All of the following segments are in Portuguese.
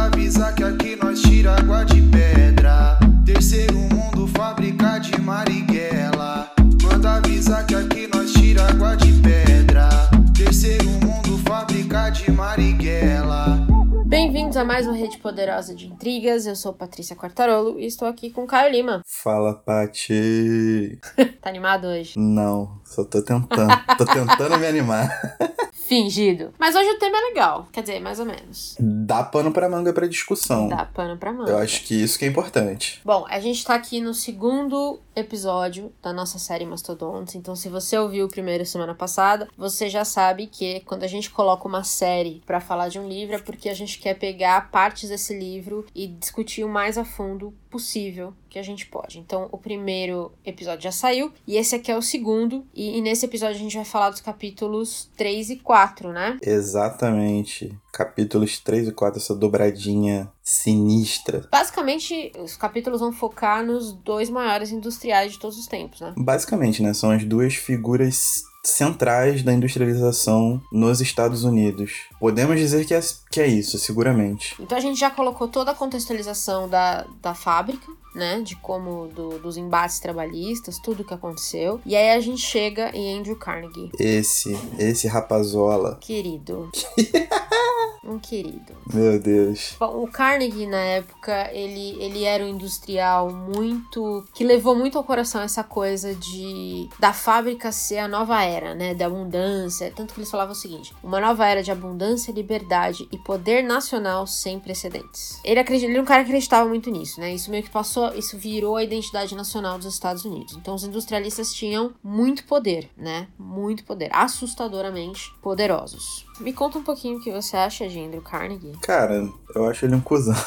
Manda avisar que aqui nós tira água de pedra. Terceiro mundo, fábrica de Marighella. Manda avisar que aqui nós tira água de pedra. Terceiro mundo, fábrica de Marighella. Bem-vindos a mais uma Rede Poderosa de Intrigas. Eu sou Patrícia Quartarolo e estou aqui com Caio Lima. Fala, Pati. Tá animado hoje? Não, só tô tentando. tô tentando me animar. Fingido. Mas hoje o tema é legal. Quer dizer, mais ou menos. Dá pano pra manga pra discussão. Dá pano pra manga. Eu acho que isso que é importante. Bom, a gente tá aqui no segundo episódio da nossa série Mastodontes. Então, se você ouviu o primeiro semana passada, você já sabe que quando a gente coloca uma série pra falar de um livro é porque a gente quer pegar partes desse livro e discutir o mais a fundo possível que a gente pode. Então, o primeiro episódio já saiu e esse aqui é o segundo. E, e nesse episódio a gente vai falar dos capítulos 3 e 4, né? Exatamente. Capítulos 3 e 4, essa dobradinha sinistra. Basicamente, os capítulos vão focar nos dois maiores industriais de todos os tempos, né? Basicamente, né? São as duas figuras centrais da industrialização nos Estados Unidos. Podemos dizer que é, que é isso, seguramente. Então a gente já colocou toda a contextualização da, da fábrica, né? De como do, dos embates trabalhistas, tudo que aconteceu. E aí a gente chega em Andrew Carnegie. Esse, esse rapazola. Querido. um querido. Meu Deus. Bom, o Carnegie, na época, ele, ele era um industrial muito. que levou muito ao coração essa coisa de. da fábrica ser a nova era, né? Da abundância. Tanto que eles falavam o seguinte: uma nova era de abundância, liberdade e poder nacional sem precedentes. Ele, acredita, ele era um cara que acreditava muito nisso, né? Isso meio que passou. Isso virou a identidade nacional dos Estados Unidos. Então, os industrialistas tinham muito poder, né? Muito poder. Assustadoramente poderosos. Me conta um pouquinho o que você acha de Andrew Carnegie. Cara, eu acho ele um cuzão,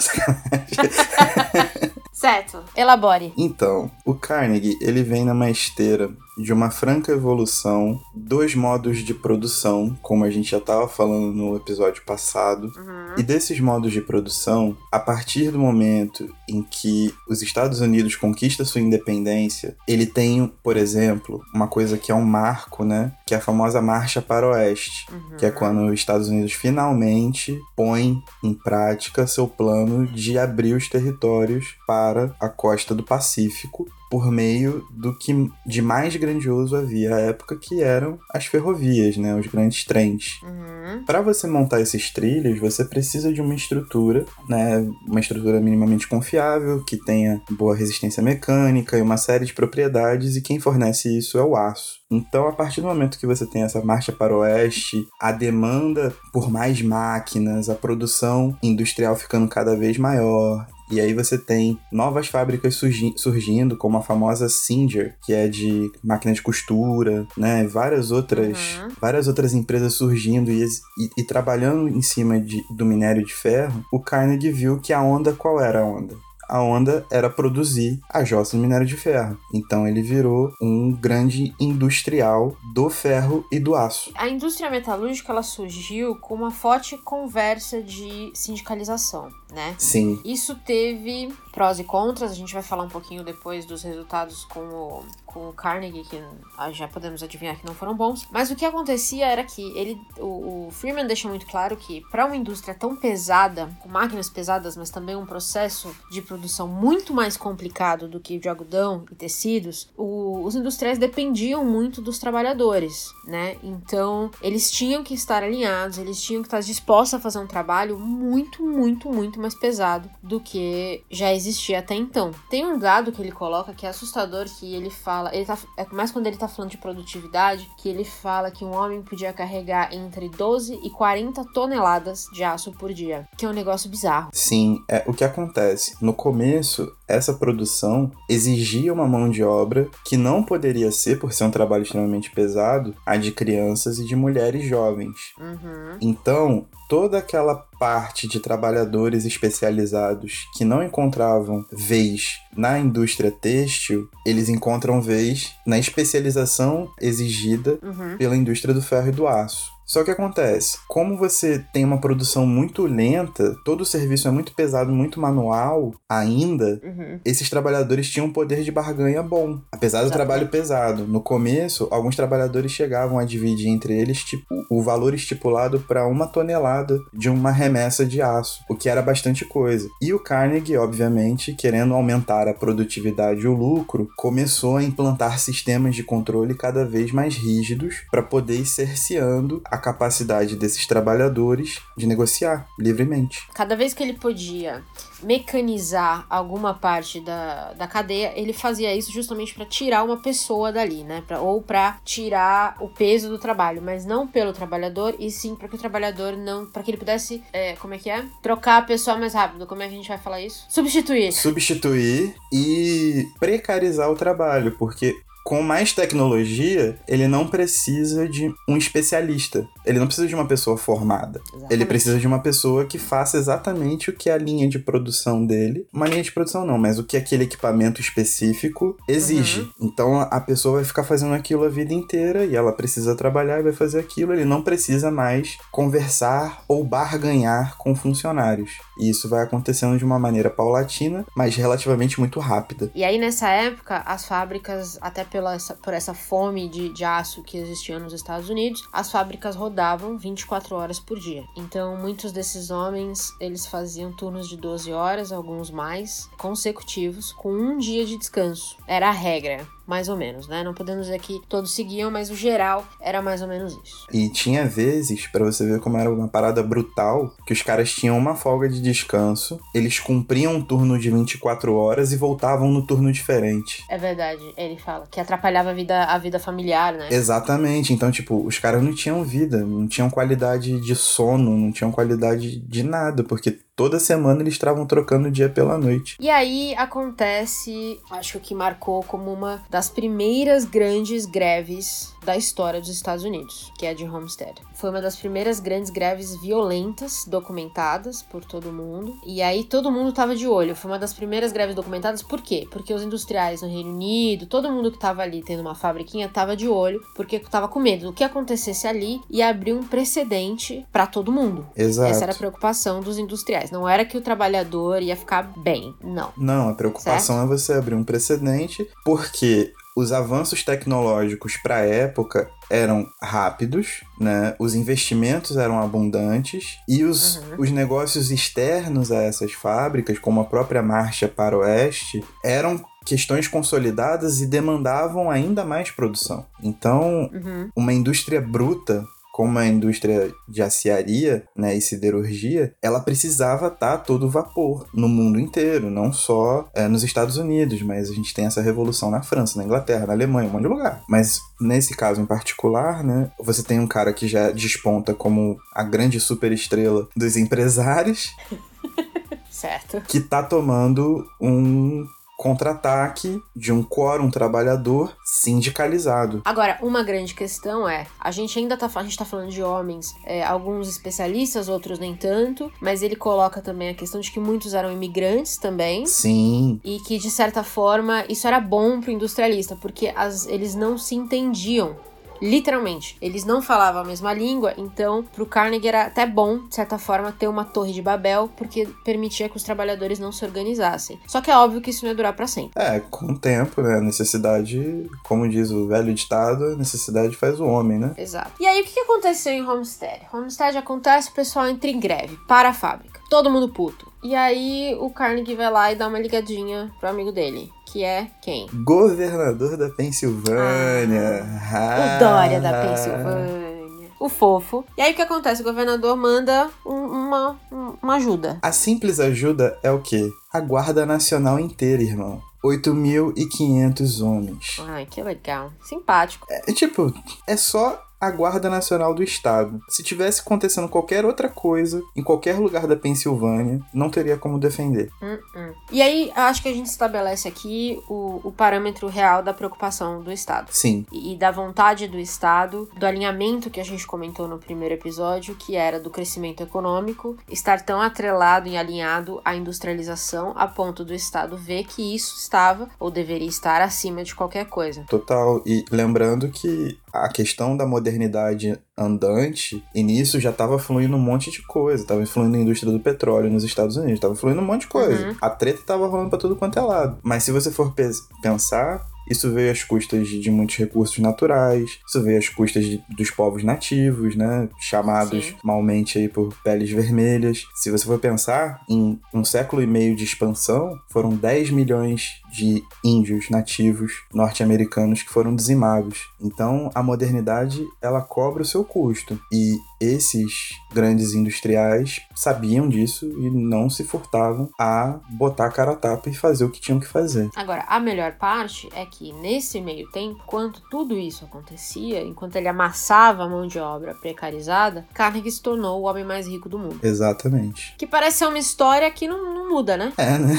certo, elabore. Então, o Carnegie, ele vem numa esteira de uma franca evolução dos modos de produção, como a gente já estava falando no episódio passado. Uhum. E desses modos de produção, a partir do momento em que os Estados Unidos conquistam sua independência, ele tem, por exemplo, uma coisa que é um marco, né? Que é a famosa Marcha para o Oeste, Uhum. que é quando os Estados Unidos finalmente põe em prática seu plano de abrir os territórios para a costa do Pacífico por meio do que de mais grandioso havia à época, que eram as ferrovias, né, os grandes trens. Uhum. Para você montar esses trilhos, você precisa de uma estrutura, né, uma estrutura minimamente confiável, que tenha boa resistência mecânica e uma série de propriedades, e quem fornece isso é o aço. Então, a partir do momento que você tem essa marcha para o oeste, a demanda por mais máquinas, a produção industrial ficando cada vez maior, e aí você tem novas fábricas surgi surgindo, como a famosa Singer, que é de máquina de costura, né? Várias outras, Uhum. várias outras empresas surgindo e, e- e trabalhando em cima de- do minério de ferro. O Carnegie viu que a onda, qual era a onda? A onda era produzir a jossa do minério de ferro. Então ele virou um grande industrial do ferro e do aço. A indústria metalúrgica ela surgiu com uma forte conversa de sindicalização, né? Sim, Isso teve prós e contras, a gente vai falar um pouquinho depois dos resultados com o, com o Carnegie, que já podemos adivinhar que não foram bons. Mas o que acontecia era que ele, o, o Freeman deixa muito claro que para uma indústria tão pesada, com máquinas pesadas, mas também um processo de produção muito mais complicado do que de algodão e tecidos, o- os industriais dependiam muito dos trabalhadores, né? Então eles tinham que estar alinhados, eles tinham que estar dispostos a fazer um trabalho muito, muito, muito mais pesado do que já existia até então. Tem um dado que ele coloca que é assustador, que ele fala, ele tá, é mais quando ele tá falando de produtividade, que ele fala que um homem podia carregar entre 12 e 40 toneladas de aço por dia, que é um negócio bizarro. Sim, é o que acontece. No começo, essa produção exigia uma mão de obra que não poderia ser, por ser um trabalho extremamente pesado, a de crianças e de mulheres jovens. Uhum. Então, toda aquela parte de trabalhadores especializados que não encontravam vez na indústria têxtil, eles encontram vez na especialização exigida Uhum. pela indústria do ferro e do aço. Só que acontece, como você tem uma produção muito lenta, todo o serviço é muito pesado, muito manual ainda, Uhum. esses trabalhadores tinham um poder de barganha bom, apesar do Exatamente. trabalho pesado. No começo, alguns trabalhadores chegavam a dividir entre eles tipo, o valor estipulado para uma tonelada de uma remessa de aço, o que era bastante coisa. E o Carnegie, obviamente, querendo aumentar a produtividade e o lucro, começou a implantar sistemas de controle cada vez mais rígidos para poder ir cerceando a capacidade desses trabalhadores de negociar livremente. Cada vez que ele podia mecanizar alguma parte da, da cadeia, ele fazia isso justamente para tirar uma pessoa dali, né? Pra, ou para tirar o peso do trabalho, mas não pelo trabalhador, e sim para que o trabalhador não. para que ele pudesse. é, como é que é? Trocar a pessoa mais rápido. Como é que a gente vai falar isso? Substituir. substituir e precarizar o trabalho, porque com mais tecnologia, ele não precisa de um especialista. Ele não precisa de uma pessoa formada. Ele Exatamente. precisa de uma pessoa que faça exatamente o que a linha de produção dele. Uma linha de produção não, mas o que aquele equipamento específico exige. Então a pessoa vai ficar fazendo aquilo a vida inteira e ela precisa trabalhar e vai fazer aquilo. Ele não precisa mais conversar ou barganhar com funcionários. E isso vai acontecendo de uma maneira paulatina, mas relativamente muito rápida. E aí, nessa época, as fábricas, até pela essa, por essa fome de, de aço que existia nos Estados Unidos, as fábricas rodavam 24 horas por dia. Então, muitos desses homens, eles faziam turnos de 12 horas, alguns mais, consecutivos, com um dia de descanso. Era a regra, mais ou menos, né? Não podemos dizer que todos seguiam, mas o geral era mais ou menos isso. E tinha vezes, pra você ver como era uma parada brutal, que os caras tinham uma folga de descanso, eles cumpriam um turno de 24 horas e voltavam no turno diferente. É verdade, ele fala, que atrapalhava a vida, a vida familiar, né? Exatamente. Então, tipo, os caras não tinham vida, não tinham qualidade de sono, não tinham qualidade de nada, porque toda semana eles estavam trocando o dia pela noite. E aí acontece, acho que marcou como uma das primeiras grandes greves da história dos Estados Unidos, que é a de Homestead. Foi uma das primeiras grandes greves violentas documentadas por todo mundo. E aí todo mundo tava de olho. Foi uma das primeiras greves documentadas, por quê? Porque os industriais no Reino Unido, todo mundo que tava ali tendo uma fabriquinha tava de olho, porque tava com medo do que acontecesse ali e abrir um precedente pra todo mundo. Exato. Essa era a preocupação dos industriais. Não era que o trabalhador ia ficar bem, não. Não, a preocupação é você abrir um precedente, porque os avanços tecnológicos para a época eram rápidos, né? Os investimentos eram abundantes e os, Uhum. os negócios externos a essas fábricas, como a própria marcha para o oeste, eram questões consolidadas e demandavam ainda mais produção. Então, Uhum. uma indústria bruta como a indústria de aciaria né, e siderurgia, ela precisava estar a todo vapor no mundo inteiro, não só é, nos Estados Unidos, mas a gente tem essa revolução na França, na Inglaterra, na Alemanha, um monte de lugar. Mas nesse caso em particular, né, você tem um cara que já desponta como a grande superestrela dos empresários, Certo. que tá tomando um contra-ataque de um quórum trabalhador sindicalizado. Agora, uma grande questão é, a gente ainda tá, fa- a gente tá falando de homens, é, alguns especialistas, outros nem tanto, mas ele coloca também a questão de que muitos eram imigrantes também. Sim, E que, de certa forma, isso era bom pro industrialista, porque as, eles não se entendiam. Literalmente, eles não falavam a mesma língua, então pro Carnegie era até bom, de certa forma, ter uma torre de Babel, porque permitia que os trabalhadores não se organizassem. Só que é óbvio que isso não ia durar pra sempre. É, com o tempo, né? A necessidade, como diz o velho ditado, a necessidade faz o homem, né? Exato. E aí, o que que aconteceu em Homestead? Homestead acontece, o pessoal entra em greve, para a fábrica. Todo mundo puto. E aí, o Carnegie vai lá e dá uma ligadinha pro amigo dele, que é quem? Governador da Pensilvânia. O Dória da Pensilvânia. O fofo. E aí, o que acontece? O governador manda um- uma, um- uma ajuda. A simples ajuda é o quê? A Guarda Nacional inteira, irmão. 8.500 homens. Ai, que legal. Simpático. É tipo, é só a Guarda Nacional do Estado. Se tivesse acontecendo qualquer outra coisa em qualquer lugar da Pensilvânia, não teria como defender. Hum, hum. E aí, acho que a gente estabelece aqui o, o parâmetro real da preocupação do Estado. Sim, e da vontade do Estado, do alinhamento que a gente comentou no primeiro episódio, que era do crescimento econômico, estar tão atrelado e alinhado à industrialização a ponto do Estado ver que isso estava ou deveria estar acima de qualquer coisa. total. E lembrando que a questão da modernidade andante, e nisso já estava fluindo um monte de coisa. Tava fluindo a indústria do petróleo nos Estados Unidos, tava fluindo um monte de coisa. Uhum. A treta tava rolando pra tudo quanto é lado. Mas se você for pe- pensar, isso veio às custas de, de muitos recursos naturais, isso veio às custas de- dos povos nativos, né? Chamados Sim. malmente aí por peles vermelhas. Se você for pensar, em um século e meio de expansão, foram 10 milhões de índios nativos norte-americanos que foram dizimados. Então, a modernidade, ela cobra o seu custo. E esses grandes industriais sabiam disso e não se furtavam a botar a cara a tapa e fazer o que tinham que fazer. Agora, a melhor parte é que nesse meio tempo, enquanto tudo isso acontecia, enquanto ele amassava a mão de obra precarizada, Carnegie se tornou o homem mais rico do mundo. Exatamente. Que parece ser uma história que não, não muda, né? É, né?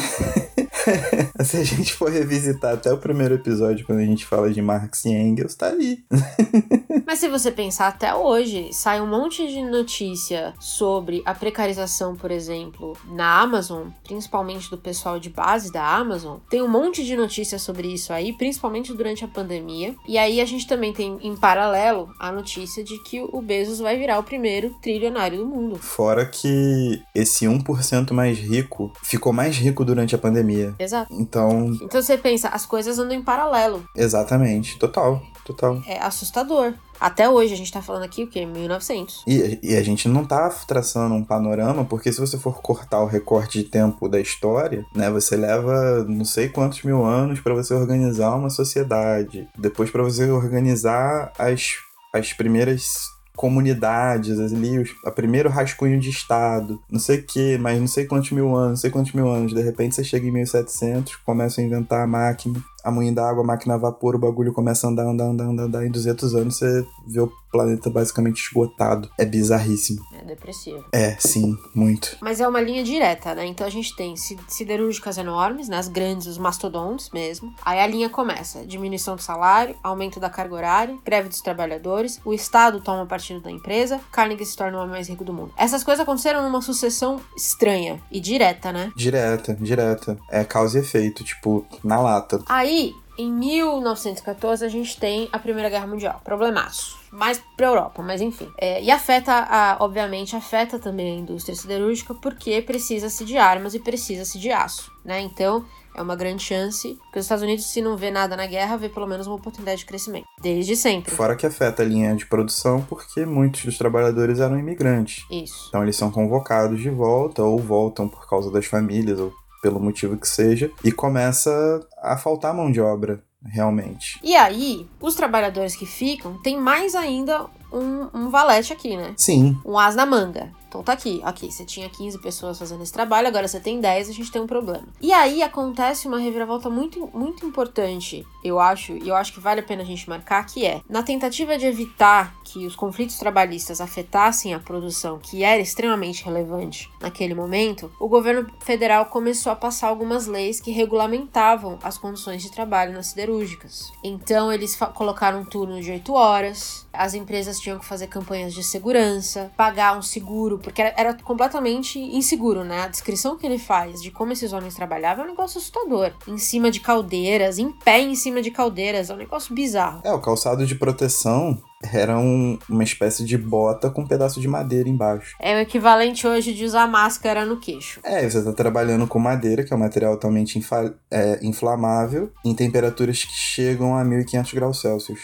Se a gente for revisitar até o primeiro episódio, quando a gente fala de Marx e Engels, tá aí. Mas se você pensar até hoje, sai um monte de notícia sobre a precarização, por exemplo, na Amazon, principalmente do pessoal de base da Amazon. Tem um monte de notícia sobre isso aí, principalmente durante a pandemia. E aí a gente também tem em paralelo a notícia de que o Bezos vai virar o primeiro trilionário do mundo. Fora que esse 1% mais rico ficou mais rico durante a pandemia. Exato. Então, Então você pensa, as coisas andam em paralelo. exatamente. Total, total. É assustador. Até hoje, a gente tá falando aqui o quê? 1900. E, e a gente não tá traçando um panorama, porque se você for cortar o recorte de tempo da história, né, você leva não sei quantos mil anos para você organizar uma sociedade, depois para você organizar as, as primeiras comunidades ali, os, primeiro rascunho de estado, não sei o que, mas não sei quantos mil anos, não sei quantos mil anos, de repente você chega em 1700, começa a inventar a máquina, a moinha d'água, a máquina a vapor, o bagulho começa a andar, andar, andar, andar, andar. Em 200 anos você vê o planeta basicamente esgotado. É bizarríssimo. É depressivo. É, sim, muito. Mas é uma linha direta, né? Então a gente tem si- siderúrgicas enormes, né? As grandes, os mastodontes mesmo. Aí a linha começa: diminuição do salário, aumento da carga horária, greve dos trabalhadores, o Estado toma partido da empresa, Carnegie se torna o homem mais rico do mundo. Essas coisas aconteceram numa sucessão estranha e direta, né? Direta, direta. É causa e efeito, tipo, na lata. Aí, em 1914, a gente tem a Primeira Guerra Mundial. Problemaço. Mais pra Europa, mas enfim. É, e afeta, a, obviamente, afeta também a indústria siderúrgica porque precisa-se de armas e precisa-se de aço, né? Então, é uma grande chance que os Estados Unidos, se não vê nada na guerra, vê pelo menos uma oportunidade de crescimento. Desde sempre. Fora que afeta a linha de produção porque muitos dos trabalhadores eram imigrantes. Isso. Então eles são convocados de volta ou voltam por causa das famílias ou pelo motivo que seja e começa a faltar mão de obra, realmente. E aí, os trabalhadores que ficam têm mais ainda um, um valete aqui, né? Sim, um as na manga. Então tá aqui, ok, você tinha 15 pessoas fazendo esse trabalho, agora você tem 10, a gente tem um problema. E aí acontece uma reviravolta muito, muito importante, eu acho, e eu acho que vale a pena a gente marcar, que é, na tentativa de evitar que os conflitos trabalhistas afetassem a produção, que era extremamente relevante naquele momento, o governo federal começou a passar algumas leis que regulamentavam as condições de trabalho nas siderúrgicas. Então eles colocaram um turno de 8 horas, as empresas tinham que fazer campanhas de segurança, pagar um seguro, porque era, era completamente inseguro, né? A descrição que ele faz de como esses homens trabalhavam é um negócio assustador. Em cima de caldeiras, em pé em cima de caldeiras, é um negócio bizarro. é, o calçado de proteção era um- uma espécie de bota com um pedaço de madeira embaixo. É o equivalente hoje de usar máscara no queixo. É, você tá trabalhando com madeira, que é um material altamente infa- é, inflamável, em temperaturas que chegam a 1500 graus Celsius.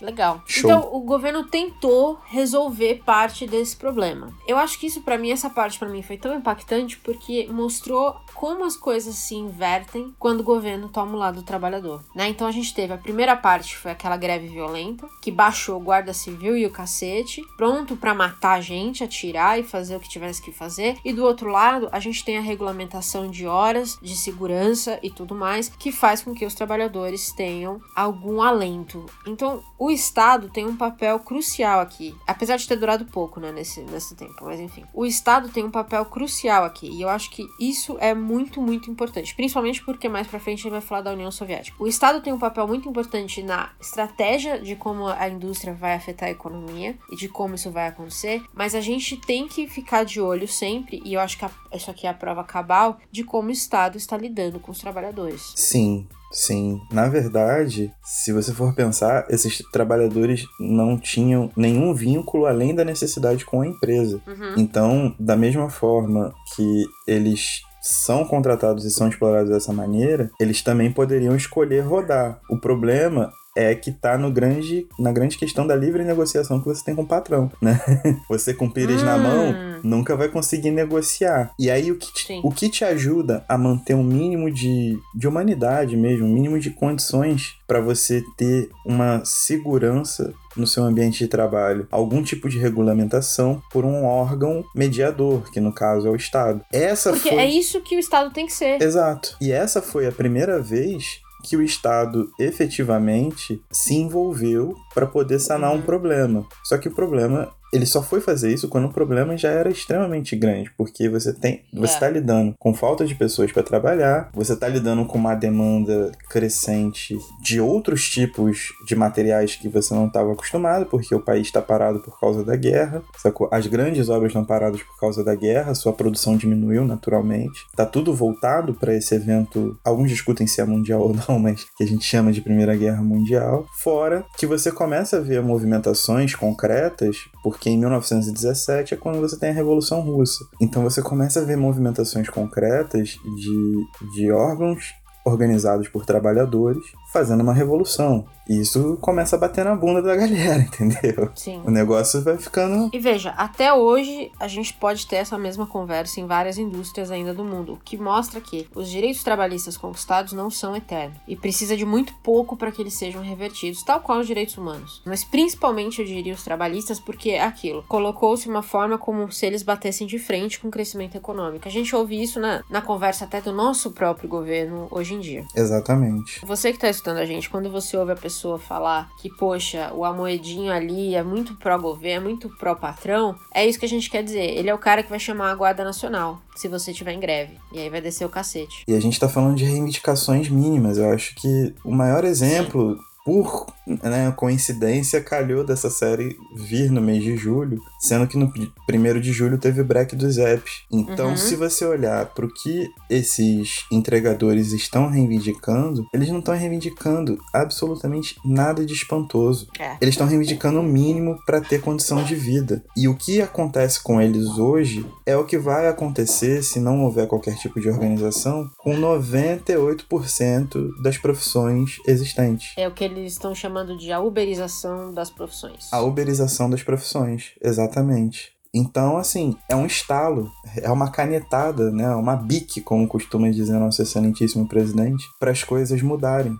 Legal. Show. Então, o governo tentou resolver parte desse problema. Eu acho que isso pra mim, essa parte pra mim foi tão impactante porque mostrou como as coisas se invertem quando o governo toma o lado do trabalhador, né? Então a gente teve a primeira parte foi aquela greve violenta, que baixou o guarda civil e o cacete, pronto pra matar a gente, atirar e fazer o que tivesse que fazer. E do outro lado, a gente tem a regulamentação de horas de segurança e tudo mais, que faz com que os trabalhadores tenham algum alento. Então, o Estado tem um papel crucial aqui, apesar de ter durado pouco, né, nesse, nesse tempo, mas enfim. O Estado tem um papel crucial aqui, e eu acho que isso é muito, muito importante, principalmente porque mais pra frente ele vai falar da União Soviética. O Estado tem um papel muito importante na estratégia de como a indústria vai afetar a economia e de como isso vai acontecer, mas a gente tem que ficar de olho sempre, e eu acho que a- isso aqui é a prova cabal de como o Estado está lidando com os trabalhadores. Sim, Sim, na verdade, se você for pensar, esses trabalhadores não tinham nenhum vínculo além da necessidade com a empresa. Uhum. Então, da mesma forma que eles são contratados e são explorados dessa maneira, eles também poderiam escolher rodar. O problema é que tá no grande, na grande questão da livre negociação que você tem com o patrão, né? Você com pires na Hum. mão nunca vai conseguir negociar. E aí o que te, o que te ajuda a manter um mínimo de, de humanidade mesmo, um mínimo de condições para você ter uma segurança no seu ambiente de trabalho, algum tipo de regulamentação por um órgão mediador, que no caso é o Estado. Essa Porque foi é isso que o Estado tem que ser. Exato. E essa foi a primeira vez que o Estado efetivamente se envolveu para poder sanar um Uhum. problema. Só que o problema, ele só foi fazer isso quando o problema já era extremamente grande, porque você tem, você É. está lidando com falta de pessoas para trabalhar, você está lidando com uma demanda crescente de outros tipos de materiais que você não estava acostumado, porque o país está parado por causa da guerra, sacou? As grandes obras estão paradas por causa da guerra, sua produção diminuiu naturalmente. Tá tudo voltado para esse evento. Alguns discutem se é mundial ou não, mas que a gente chama de Primeira Guerra Mundial. Fora que você começa a ver movimentações concretas, porque em 1917 é quando você tem a Revolução Russa. Então você começa a ver movimentações concretas de, de órgãos organizados por trabalhadores fazendo uma revolução. E isso começa a bater na bunda da galera, entendeu? Sim. O negócio vai ficando. E veja, até hoje a gente pode ter essa mesma conversa em várias indústrias ainda do mundo, o que mostra que os direitos trabalhistas conquistados não são eternos e precisa de muito pouco para que eles sejam revertidos, tal qual os direitos humanos. Mas principalmente eu diria os trabalhistas, porque é aquilo, colocou-se uma forma como se eles batessem de frente com o crescimento econômico. A gente ouve isso na, na conversa até do nosso próprio governo hoje em dia. Exatamente. Você que tá escutando a gente, quando você ouve a pessoa falar que, poxa, o Amoedinho ali é muito pró-governo, é muito pró-patrão, é isso que a gente quer dizer. Ele é o cara que vai chamar a Guarda Nacional, se você estiver em greve. E aí vai descer o cacete. E a gente tá falando de reivindicações mínimas. Eu acho que o maior exemplo, por né, coincidência, calhou dessa série vir no mês de julho, sendo que no primeiro de julho teve o break dos apps. Então, Uhum. se você olhar pro que esses entregadores estão reivindicando, eles não estão reivindicando absolutamente nada de espantoso. É. Eles estão reivindicando o mínimo para ter condição de vida. E o que acontece com eles hoje é o que vai acontecer se não houver qualquer tipo de organização com 98% das profissões existentes. É o que eles estão chamando de a uberização das profissões. A uberização das profissões, exatamente. Então, assim, é um estalo, é uma canetada, né? Uma bique, como costuma dizer nosso excelentíssimo presidente, para as coisas mudarem.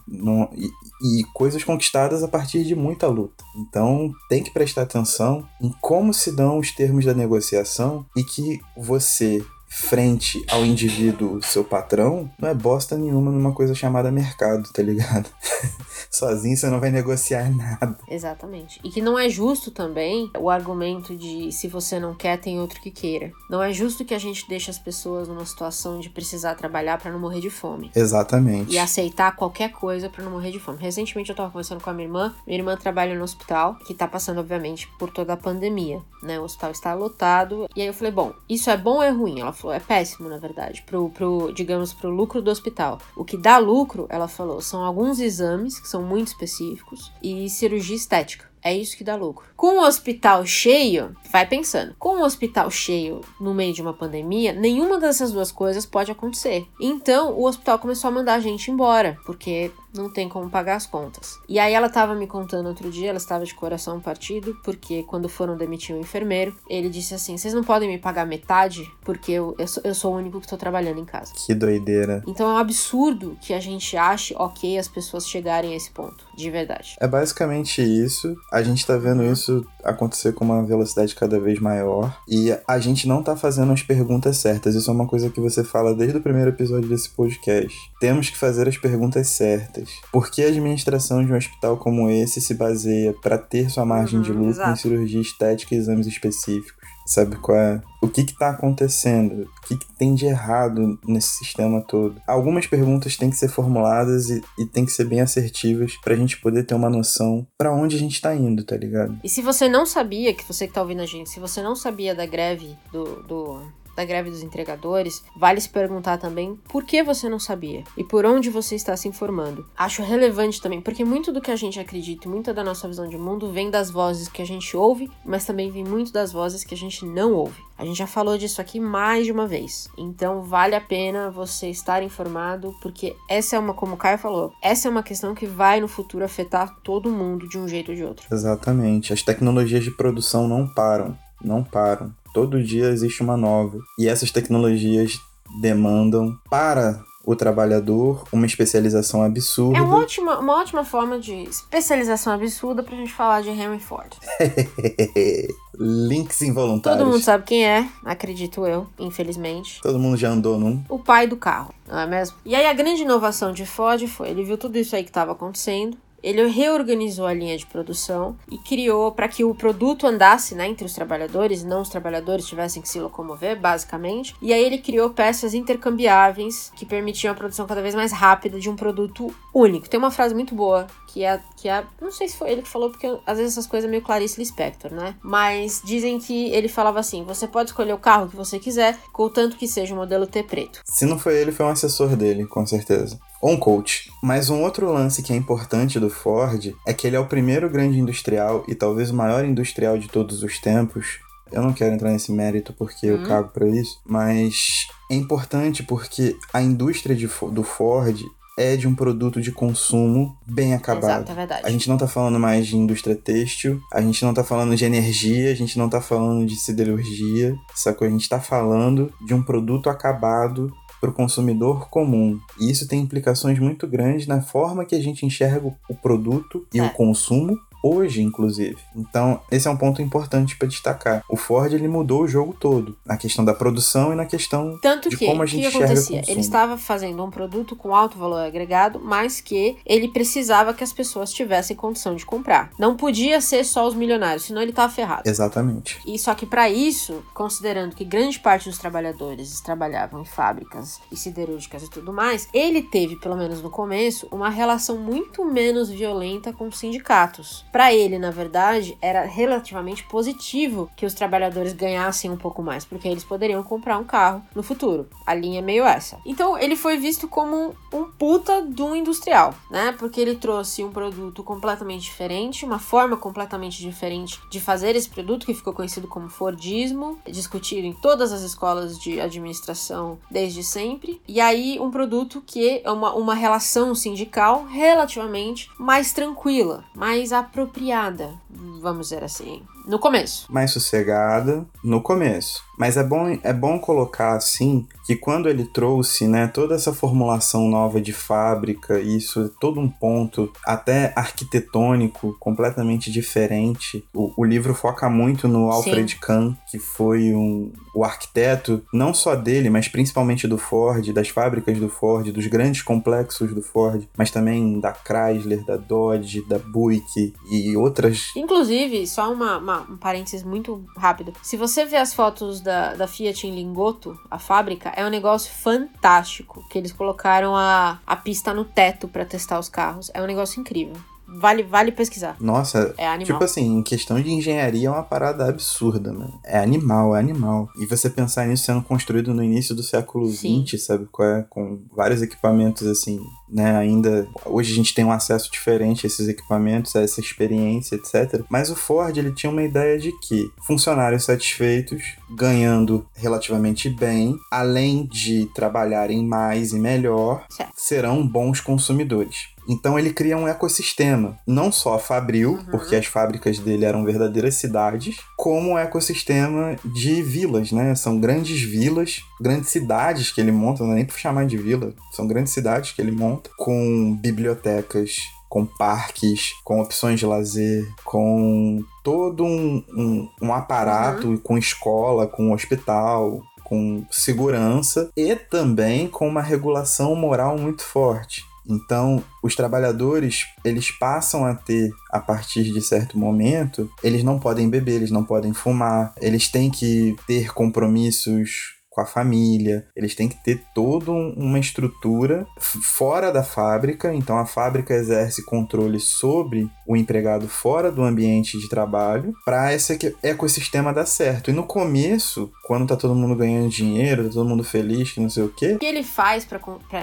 E, e coisas conquistadas a partir de muita luta. Então, tem que prestar atenção em como se dão os termos da negociação e que você, frente ao indivíduo, seu patrão, não é bosta nenhuma numa coisa chamada mercado, tá ligado? Sozinho você não vai negociar nada. Exatamente. E que não é justo também o argumento de se você não quer, tem outro que queira. Não é justo que a gente deixe as pessoas numa situação de precisar trabalhar para não morrer de fome. Exatamente. e aceitar qualquer coisa pra não morrer de fome. Recentemente eu tava conversando com a minha irmã. Minha irmã trabalha no hospital, que tá passando, obviamente, por toda a pandemia, né? O hospital está lotado. E aí eu falei, bom, isso é bom ou é ruim? Ela falou, é péssimo, na verdade, pro, pro digamos, pro lucro do hospital. O que dá lucro, ela falou, são alguns exames que são muito específicos e cirurgia estética. É isso que dá lucro. Com o hospital cheio, vai pensando. Com o hospital cheio no meio de uma pandemia, nenhuma dessas duas coisas pode acontecer. Então, o hospital começou a mandar a gente embora, porque não tem como pagar as contas. E aí ela tava me contando outro dia, ela estava de coração partido, porque quando foram demitir o enfermeiro, ele disse assim: "Vocês não podem me pagar metade, porque eu, eu, sou, eu sou o único que tô trabalhando em casa". Que doideira. Então é um absurdo que a gente ache ok as pessoas chegarem a esse ponto, de verdade. É basicamente isso. A gente tá vendo isso acontecer com uma velocidade cada vez maior. E a gente não tá fazendo as perguntas certas. Isso é uma coisa que você fala desde o primeiro episódio desse podcast. Temos que fazer as perguntas certas. Por que a administração de um hospital como esse se baseia para ter sua margem Uhum, de lucro em exato. cirurgia estética e exames específicos? Sabe qual é? O que que tá acontecendo? O que, que tem de errado nesse sistema todo? Algumas perguntas têm que ser formuladas e, e têm que ser bem assertivas pra gente poder ter uma noção pra onde a gente tá indo, tá ligado? E se você não sabia, que você que tá ouvindo a gente, se você não sabia da greve do, do da greve dos entregadores, vale se perguntar também por que você não sabia e por onde você está se informando. Acho relevante também, porque muito do que a gente acredita, muita da nossa visão de mundo vem das vozes que a gente ouve, mas também vem muito das vozes que a gente não ouve. A gente já falou disso aqui mais de uma vez. Então vale a pena você estar informado, porque essa é uma, como o Caio falou, essa é uma questão que vai no futuro afetar todo mundo de um jeito ou de outro. Exatamente. As tecnologias de produção não param. Não param. Todo dia existe uma nova. E essas tecnologias demandam para o trabalhador uma especialização absurda. É uma ótima, uma ótima forma de especialização absurda pra gente falar de Henry Ford. Links involuntários. Todo mundo sabe quem é, acredito eu, infelizmente. Todo mundo já andou num. O pai do carro, não é mesmo? E aí a grande inovação de Ford foi, ele viu tudo isso aí que estava acontecendo, ele reorganizou a linha de produção e criou para que o produto andasse né, entre os trabalhadores, não os trabalhadores tivessem que se locomover, basicamente. E aí ele criou peças intercambiáveis que permitiam a produção cada vez mais rápida de um produto único. Tem uma frase muito boa que é, que é não sei se foi ele que falou, porque às vezes essas coisas é meio Clarice Lispector, né? Mas dizem que ele falava assim: você pode escolher o carro que você quiser, contanto que seja o modelo T preto. Se não foi ele, foi um assessor dele, com certeza ou um coach. Mas um outro lance que é importante do Ford é que ele é o primeiro grande industrial e talvez o maior industrial de todos os tempos. Eu não quero entrar nesse mérito porque uhum. eu cago para isso, mas é importante porque a indústria de, do Ford é de um produto de consumo bem acabado. Exato, é verdade. A gente não tá falando mais de indústria têxtil, a gente não tá falando de energia, a gente não tá falando de siderurgia, sacou? A gente tá falando de um produto acabado para o consumidor comum. E isso tem implicações muito grandes na forma que a gente enxerga o produto e é. o consumo hoje, inclusive. Então, esse é um ponto importante para destacar. O Ford ele mudou o jogo todo, na questão da produção e na questão Tanto de que, como a gente que enxerga acontecia? Ele estava fazendo um produto com alto valor agregado, mas que ele precisava que as pessoas tivessem condição de comprar. Não podia ser só os milionários, senão ele estava ferrado. Exatamente. E só que para isso, considerando que grande parte dos trabalhadores trabalhavam em fábricas e siderúrgicas e tudo mais, ele teve, pelo menos no começo, uma relação muito menos violenta com os sindicatos. Para ele, na verdade, era relativamente positivo que os trabalhadores ganhassem um pouco mais, porque eles poderiam comprar um carro no futuro. A linha é meio essa. Então, ele foi visto como um, puta do industrial, né? Porque ele trouxe um produto completamente diferente, uma forma completamente diferente de fazer esse produto, que ficou conhecido como Fordismo, discutido em todas as escolas de administração desde sempre. E aí, um produto que é uma, uma relação sindical relativamente mais tranquila, mais apropriada apropriada, vamos dizer assim. No começo. Mais sossegada no começo. Mas é bom, é bom colocar assim que quando ele trouxe né, toda essa formulação nova de fábrica, isso é todo um ponto até arquitetônico completamente diferente. O, o livro foca muito no Alfred Sim. Kahn, que foi um, o arquiteto não só dele, mas principalmente do Ford, das fábricas do Ford, dos grandes complexos do Ford, mas também da Chrysler, da Dodge, da Buick e outras. Inclusive, só uma, uma um parênteses muito rápido. Se você vê as fotos da, da Fiat em Lingoto, a fábrica, é um negócio fantástico. Que eles colocaram a, a pista no teto para testar os carros. É um negócio incrível. Vale, vale pesquisar. Nossa, é animal. tipo assim, em questão de engenharia é uma parada absurda, né? É animal, é animal. E você pensar nisso sendo construído no início do século XX, sabe qual é? Com vários equipamentos assim, né? Ainda hoje a gente tem um acesso diferente a esses equipamentos, a essa experiência, etc. Mas o Ford ele tinha uma ideia de que funcionários satisfeitos, ganhando relativamente bem, além de trabalharem mais e melhor, certo. serão bons consumidores. Então ele cria um ecossistema, não só fabril, uhum. porque as fábricas dele eram verdadeiras cidades, como um ecossistema de vilas, né? São grandes vilas, grandes cidades que ele monta, não é nem para chamar de vila, são grandes cidades que ele monta, com bibliotecas, com parques, com opções de lazer, com todo um, um, um aparato, uhum. com escola, com hospital, com segurança e também com uma regulação moral muito forte. Então, os trabalhadores, eles passam a ter, a partir de certo momento, eles não podem beber, eles não podem fumar, eles têm que ter compromissos com a família, eles têm que ter toda uma estrutura fora da fábrica, então a fábrica exerce controle sobre o empregado fora do ambiente de trabalho para esse ecossistema dar certo. E no começo, quando tá todo mundo ganhando dinheiro, tá todo mundo feliz, que não sei o quê. O que ele faz para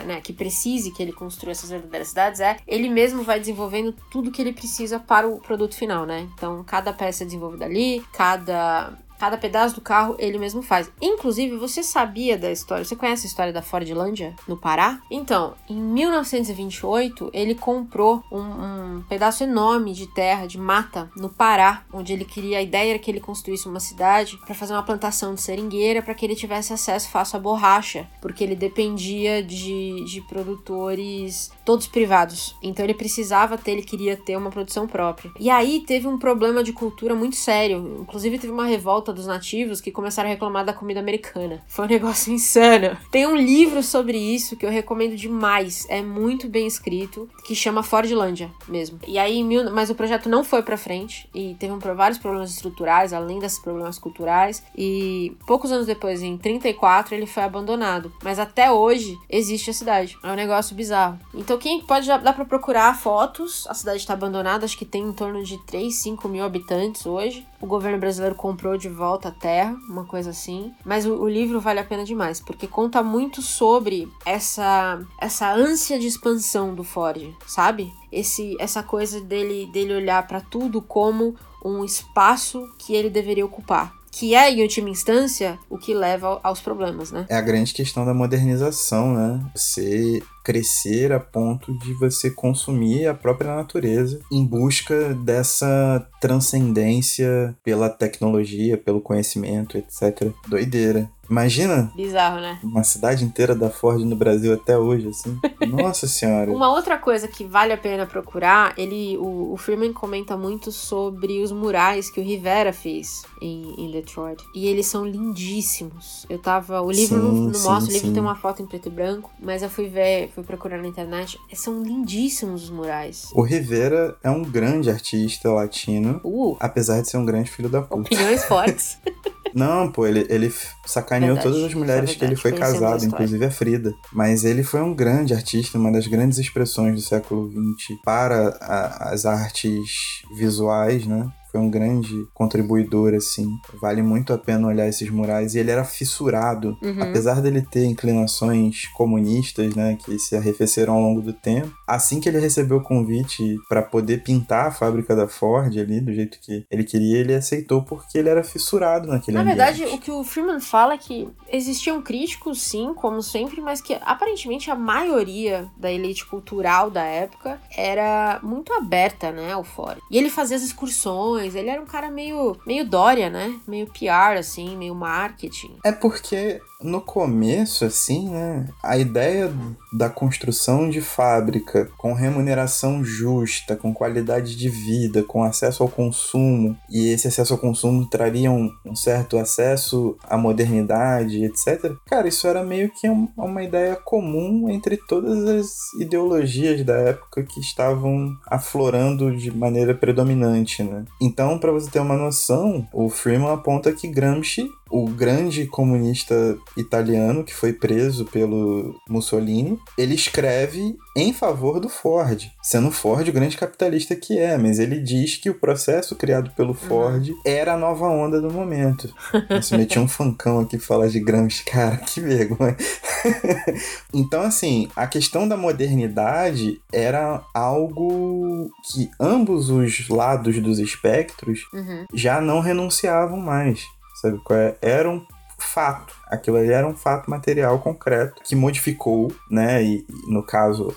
né, que precise que ele construa essas verdadeiras cidades é ele mesmo vai desenvolvendo tudo que ele precisa para o produto final, né? Então, cada peça é desenvolvida ali, cada Cada pedaço do carro ele mesmo faz. Inclusive, você sabia da história? Você conhece a história da Fordlândia no Pará? Então, em 1928, ele comprou um, um, pedaço enorme de terra, de mata, no Pará, onde ele queria. A ideia era que ele construísse uma cidade para fazer uma plantação de seringueira para que ele tivesse acesso fácil à borracha, porque ele dependia de, de produtores todos privados. Então, ele precisava ter, ele queria ter uma produção própria. E aí teve um problema de cultura muito sério. Inclusive, teve uma revolta revolta dos nativos que começaram a reclamar da comida americana. Foi um negócio insano. Tem um livro sobre isso que eu recomendo demais. É muito bem escrito, que chama Fordlândia mesmo. E aí, mil... mas o projeto não foi para frente e teve um, vários problemas estruturais, além desses problemas culturais. E poucos anos depois, em 34, ele foi abandonado. Mas até hoje existe a cidade. É um negócio bizarro. Então, quem pode dar para procurar fotos? A cidade está abandonada, acho que tem em torno de 3, 5 mil habitantes hoje. O governo brasileiro comprou de volta à Terra, uma coisa assim. Mas o, o, livro vale a pena demais, porque conta muito sobre essa, essa ânsia de expansão do Ford, sabe? Esse, essa coisa dele, dele olhar para tudo como um espaço que ele deveria ocupar que é, em última instância, o que leva aos problemas, né? É a grande questão da modernização, né? Você crescer a ponto de você consumir a própria natureza em busca dessa transcendência pela tecnologia, pelo conhecimento, etc. Doideira. Imagina. Bizarro, né? Uma cidade inteira da Ford no Brasil até hoje, assim. Nossa senhora. Uma outra coisa que vale a pena procurar, ele, o, o Freeman comenta muito sobre os murais que o Rivera fez em, em Detroit. E eles são lindíssimos. Eu tava. O livro sim, não, não sim, mostra, o livro sim. tem uma foto em preto e branco, mas eu fui ver, fui procurar na internet. São lindíssimos os murais. O Rivera é um grande artista latino, uh. apesar de ser um grande filho da puta. Opiniões fortes. Não, pô, ele, ele sacaneou verdade, todas as mulheres é que ele foi casado, inclusive a Frida. Mas ele foi um grande artista, uma das grandes expressões do século XX para a, as artes visuais, né? Foi um grande contribuidor, assim. Vale muito a pena olhar esses murais. E ele era fissurado, uhum. apesar dele ter inclinações comunistas, né, que se arrefeceram ao longo do tempo. Assim que ele recebeu o convite para poder pintar a fábrica da Ford ali, do jeito que ele queria, ele aceitou porque ele era fissurado naquele Na ambiente. verdade, o que o Freeman fala é que existiam críticos, sim, como sempre, mas que aparentemente a maioria da elite cultural da época era muito aberta, né, ao Ford. E ele fazia as excursões ele era um cara meio, meio Dória, né? Meio PR, assim, meio marketing. É porque no começo, assim, né, a ideia da construção de fábrica com remuneração justa, com qualidade de vida, com acesso ao consumo, e esse acesso ao consumo traria um, um certo acesso à modernidade, etc. Cara, isso era meio que um, uma ideia comum entre todas as ideologias da época que estavam aflorando de maneira predominante, né? Então, para você ter uma noção, o Freeman aponta que Gramsci o grande comunista italiano que foi preso pelo Mussolini, ele escreve em favor do Ford, sendo Ford o grande capitalista que é, mas ele diz que o processo criado pelo uhum. Ford uhum. era a nova onda do momento. Nossa, meti um fancão aqui falar de Gramsci, cara, que vergonha. então, assim, a questão da modernidade era algo que ambos os lados dos espectros uhum. já não renunciavam mais sabe qual é? Era um fato. Aquilo ali era um fato material concreto que modificou, né? E, no caso,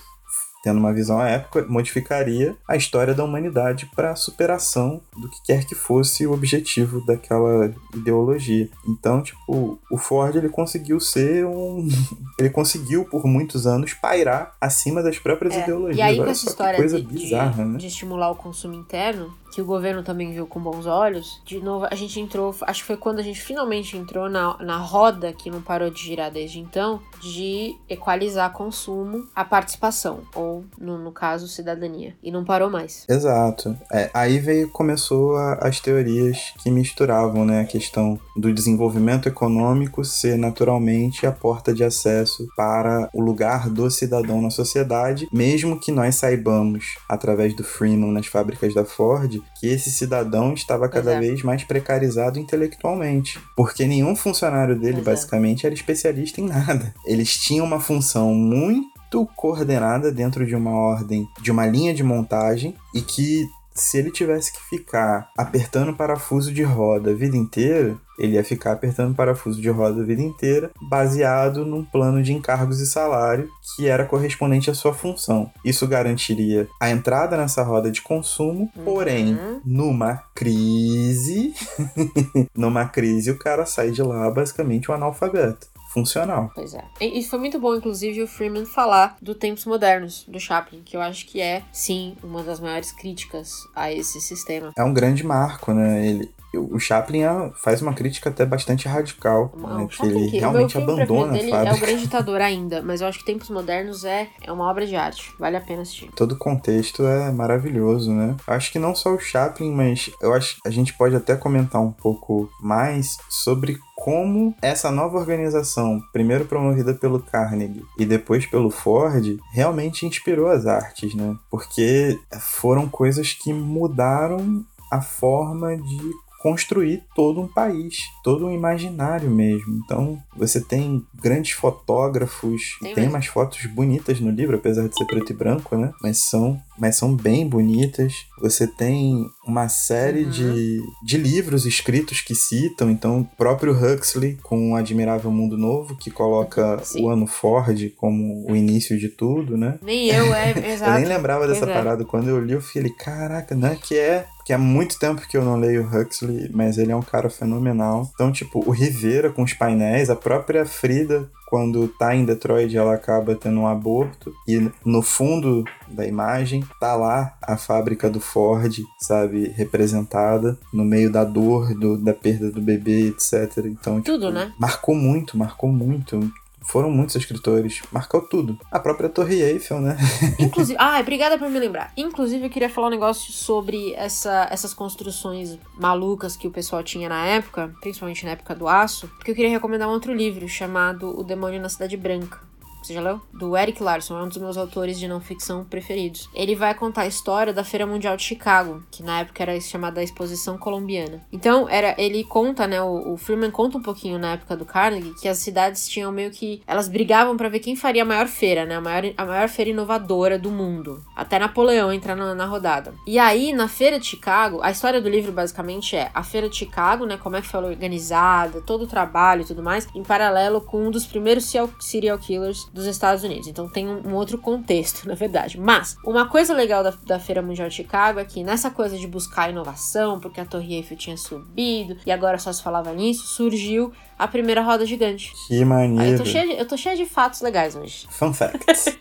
tendo uma visão à época, modificaria a história da humanidade para a superação do que quer que fosse o objetivo daquela ideologia. Então, tipo, o Ford ele conseguiu ser um. ele conseguiu por muitos anos pairar acima das próprias é. ideologias. E aí, com essa história de, bizarra, de, né? de estimular o consumo interno, que o governo também viu com bons olhos, de novo, a gente entrou, acho que foi quando a gente finalmente entrou na, na roda, que não parou de girar desde então, de equalizar consumo a participação, ou no, no caso, cidadania. E não parou mais. Exato. É, aí veio, começou a, as teorias que misturavam né, a questão do desenvolvimento econômico ser naturalmente a porta de acesso para o lugar do cidadão na sociedade, mesmo que nós saibamos, através do Freeman nas fábricas da Ford, que esse cidadão estava cada é. vez mais precarizado intelectualmente. Porque nenhum funcionário dele, é. basicamente, era especialista em nada. Eles tinham uma função muito coordenada dentro de uma ordem, de uma linha de montagem, e que se ele tivesse que ficar apertando parafuso de roda a vida inteira, ele ia ficar apertando parafuso de roda a vida inteira, baseado num plano de encargos e salário que era correspondente à sua função. Isso garantiria a entrada nessa roda de consumo, porém, Uhum. numa crise, numa crise o cara sai de lá basicamente um analfabeto. Funcional. Pois é. E e foi muito bom, inclusive, o Freeman falar do Tempos Modernos, do Chaplin, que eu acho que é, sim, uma das maiores críticas a esse sistema. É um grande marco, né? Ele, o Chaplin é- faz uma crítica até bastante radical, Não, né? Que ele que- realmente abandona a dele é o fábrica. Grande Ditador ainda, mas eu acho que Tempos Modernos é, é uma obra de arte. Vale a pena assistir. Todo o contexto é maravilhoso, né? Eu acho que não só o Chaplin, mas eu acho a gente pode até comentar um pouco mais sobre como essa nova organização, primeiro promovida pelo Carnegie e depois pelo Ford, realmente inspirou as artes, né? Porque foram coisas que mudaram a forma de construir todo um país, todo um imaginário mesmo. Então, você tem grandes fotógrafos, Tem tem umas fotos bonitas no livro, apesar de ser preto e branco, né? Mas são, mas são bem bonitas. Você tem uma série Uhum. de, de livros escritos que citam, então o próprio Huxley com o Admirável Mundo Novo, que coloca Sim. o ano Ford como o início de tudo, né? Nem eu, é, Eu exato. nem lembrava dessa é. parada. Quando eu li, eu falei, caraca, né? Que é. Que há muito tempo que eu não leio Huxley, mas ele é um cara fenomenal. Então, tipo, o Rivera com os painéis, a própria Frida, quando tá em Detroit, ela acaba tendo um aborto. E no fundo da imagem, tá lá a fábrica do Ford, sabe? Representada no meio da dor, do, da perda do bebê, etc. Então, Tudo, tipo, né? Marcou muito, marcou muito. Foram muitos escritores. Marcou tudo. A própria Torre Eiffel, né? Inclusive, ah, obrigada por me lembrar. Inclusive, eu queria falar um negócio sobre essa, essas construções malucas que o pessoal tinha na época, principalmente na época do aço, porque eu queria recomendar um outro livro chamado O Demônio na Cidade Branca. Você já leu? Do Eric Larson, é um dos meus autores de não ficção preferidos. Ele vai contar a história da Feira Mundial de Chicago, que na época era chamada Exposição Colombiana. Então, era ele conta, né, o, o Freeman conta um pouquinho na época do Carnegie que as cidades tinham meio que elas brigavam pra ver quem faria a maior feira, né, a maior, a maior feira inovadora do mundo. Até Napoleão entrar na, na rodada. E aí, na Feira de Chicago, a história do livro basicamente é a Feira de Chicago, né, como é que foi organizada, todo o trabalho e tudo mais, em paralelo com um dos primeiros serial killers dos Estados Unidos. Então tem um, um outro contexto, na verdade. Mas uma coisa legal da, da Feira Mundial de Chicago é que nessa coisa de buscar inovação, porque a Torre Eiffel tinha subido e agora só se falava nisso, surgiu a primeira roda gigante. Que Aí eu maneiro. tô cheia de, eu tô cheia de fatos legais hoje. Fun facts.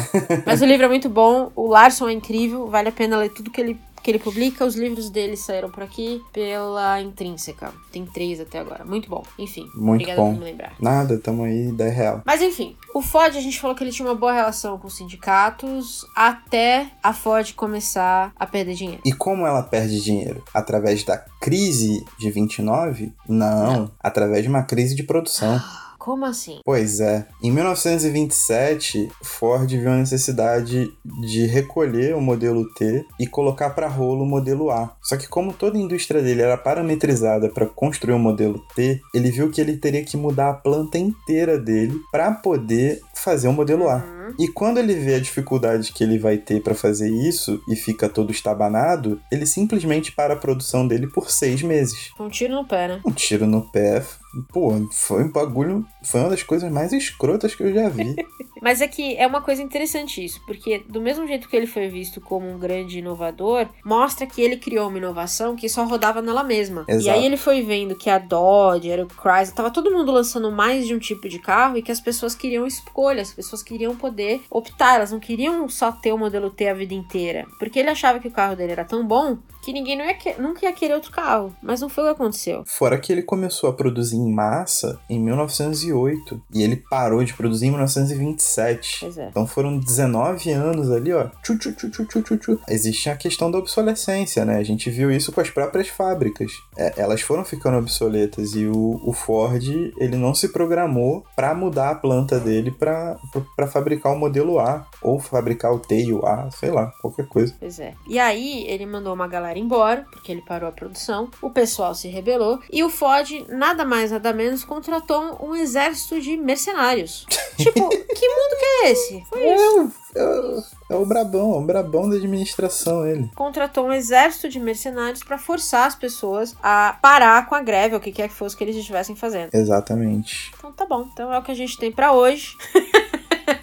Mas o livro é muito bom, o Larson é incrível, vale a pena ler tudo que ele, que ele publica. Os livros dele saíram por aqui pela Intrínseca. Tem três até agora. Muito bom. Enfim, Muito obrigada bom. por me lembrar. Nada, tamo aí, ideia real. Mas enfim, o Ford, a gente falou que ele tinha uma boa relação com os sindicatos até a Ford começar a perder dinheiro. E como ela perde dinheiro? Através da crise de 29? Não, através de uma crise de produção. Como assim? Pois é. Em 1927, Ford viu a necessidade de recolher o modelo T e colocar para rolo o modelo A. Só que como toda a indústria dele era parametrizada para construir o modelo T, ele viu que ele teria que mudar a planta inteira dele para poder fazer o modelo A. Uhum. E quando ele vê a dificuldade que ele vai ter para fazer isso e fica todo estabanado, ele simplesmente para a produção dele por seis meses. Um tiro no pé, né? Um tiro no pé. Pô, foi um bagulho. Foi uma das coisas mais escrotas que eu já vi. Mas é que é uma coisa interessante isso, porque do mesmo jeito que ele foi visto como um grande inovador, mostra que ele criou uma inovação que só rodava nela mesma. E Exato. aí ele foi vendo que a Dodge, era o Chrysler, tava todo mundo lançando mais de um tipo de carro e que as pessoas queriam escolha, as pessoas queriam poder optar, elas não queriam só ter o modelo T a vida inteira. Porque ele achava que o carro dele era tão bom que ninguém não ia que- nunca ia querer outro carro. Mas não foi o que aconteceu. Fora que ele começou a produzir em massa em 1908 e ele parou de produzir em 1927. Pois é. Então foram 19 anos ali, ó. Tchu, tchu, tchu, tchu, tchu, tchu, tchu. Existe a questão da obsolescência, né? A gente viu isso com as próprias fábricas. É, elas foram ficando obsoletas e o, o Ford, ele não se programou para mudar a planta dele para fabricar o modelo A ou fabricar o Tail A, sei lá, qualquer coisa. Pois é. E aí ele mandou uma galera embora, porque ele parou a produção. O pessoal se rebelou. E o Ford, nada mais, nada menos, contratou um exército de mercenários. tipo, que mundo que é esse? Foi isso. É, o- é o brabão, é o brabão da administração ele. Contratou um exército de mercenários pra forçar as pessoas a parar com a greve, o que quer que fosse que eles estivessem fazendo. Exatamente. Então tá bom. Então é o que a gente tem pra hoje.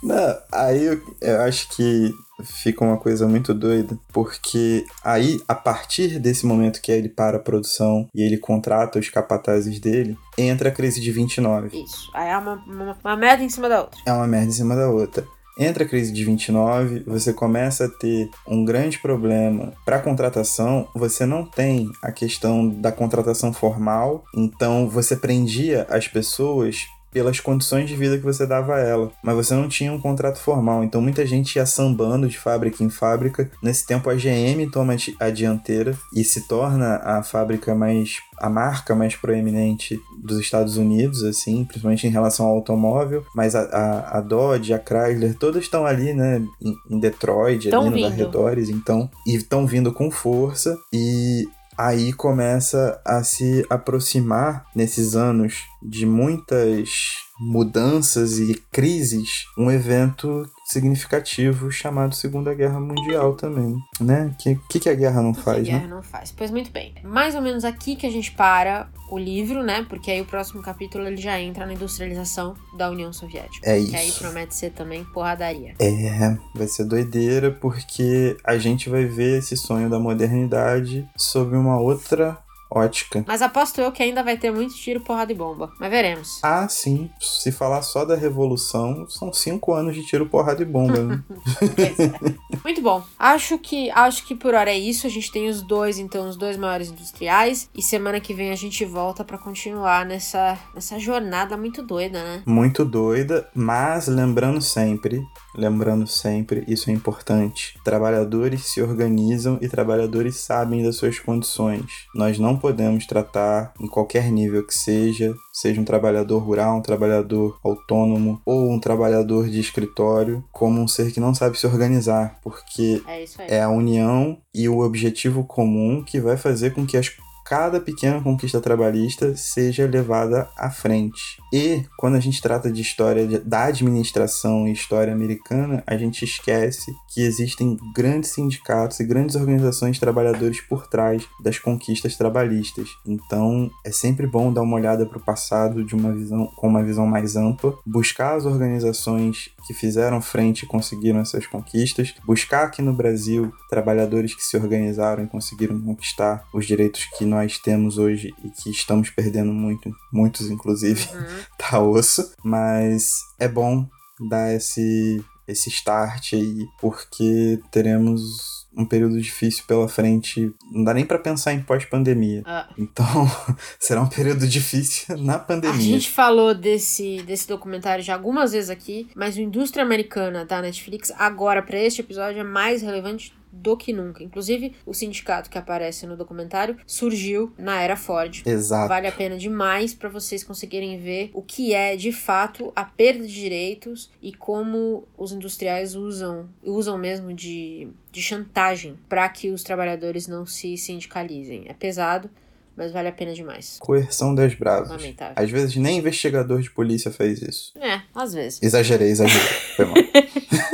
Não, aí eu, eu acho que fica uma coisa muito doida, porque aí, a partir desse momento que ele para a produção e ele contrata os capatazes dele, entra a crise de 29. Isso. Aí é uma, uma, uma merda em cima da outra. É uma merda em cima da outra. Entra a crise de 29, você começa a ter um grande problema para contratação. Você não tem a questão da contratação formal, então você prendia as pessoas pelas condições de vida que você dava a ela, mas você não tinha um contrato formal. Então muita gente ia sambando de fábrica em fábrica. Nesse tempo a GM toma a dianteira e se torna a fábrica mais a marca mais proeminente dos Estados Unidos, assim, principalmente em relação ao automóvel, mas a, a, a Dodge, a Chrysler, todas estão ali, né, em, em Detroit, Tão ali nos arredores, então, e estão vindo com força e aí começa a se aproximar nesses anos de muitas mudanças e crises, um evento significativo chamado Segunda Guerra Mundial também, né? Que que, que a guerra não Que faz, guerra né? não faz. Pois muito bem. Mais ou menos aqui que a gente para o livro, né? Porque aí o próximo capítulo ele já entra na industrialização da União Soviética. É Que aí isso. promete ser também porradaria. É, vai ser doideira porque a gente vai ver esse sonho da modernidade sob uma outra ótica. Mas aposto eu que ainda vai ter muito tiro, porrada e bomba. Mas veremos. Ah, sim. Se falar só da revolução, são cinco anos de tiro, porrada e bomba. Né? É. Muito bom. Acho que acho que por hora é isso. A gente tem os dois, então, os dois maiores industriais. E semana que vem a gente volta pra continuar nessa, nessa jornada muito doida, né? Muito doida, mas lembrando sempre, lembrando sempre, isso é importante. Trabalhadores se organizam e trabalhadores sabem das suas condições. Nós não podemos tratar em qualquer nível que seja, seja um trabalhador rural, um trabalhador autônomo ou um trabalhador de escritório, como um ser que não sabe se organizar, porque É é a união e o objetivo comum que vai fazer com que as cada pequena conquista trabalhista seja levada à frente. E quando a gente trata de história da administração e história americana, a gente esquece que existem grandes sindicatos e grandes organizações de trabalhadores por trás das conquistas trabalhistas. Então, é sempre bom dar uma olhada para o passado de uma visão com uma visão mais ampla, buscar as organizações que fizeram frente e conseguiram essas conquistas, buscar aqui no Brasil trabalhadores que se organizaram e conseguiram conquistar os direitos que nós temos hoje e que estamos perdendo muito, muitos inclusive, Uhum. tá osso, mas é bom dar esse esse start aí, porque teremos um período difícil pela frente. Não dá nem pra pensar em pós-pandemia. Ah. Então, será um período difícil na A pandemia. gente falou desse, desse documentário já algumas vezes aqui, mas o Indústria Americana da Netflix, agora para este episódio, é mais relevante do que nunca. Inclusive, o sindicato que aparece no documentário surgiu na era Ford. Exato. Vale a pena demais para vocês conseguirem ver o que é de fato a perda de direitos e como os industriais usam, usam mesmo de, de chantagem para que os trabalhadores não se sindicalizem. É pesado, mas vale a pena demais. Coerção das bravas. Lamentável. Às vezes nem investigador de polícia faz isso. É, às vezes. Exagerei, exagerei. Foi mal.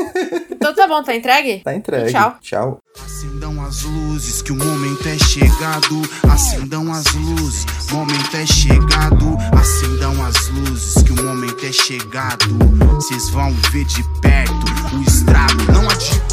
Então tá bom, tá entregue? Tá entregue. Tchau. Tchau. Acendam as luzes que o momento é chegado. Acendam as luzes, momento é chegado. Acendam as luzes que o momento é chegado. Vocês vão ver de perto o estrago. Não adianta.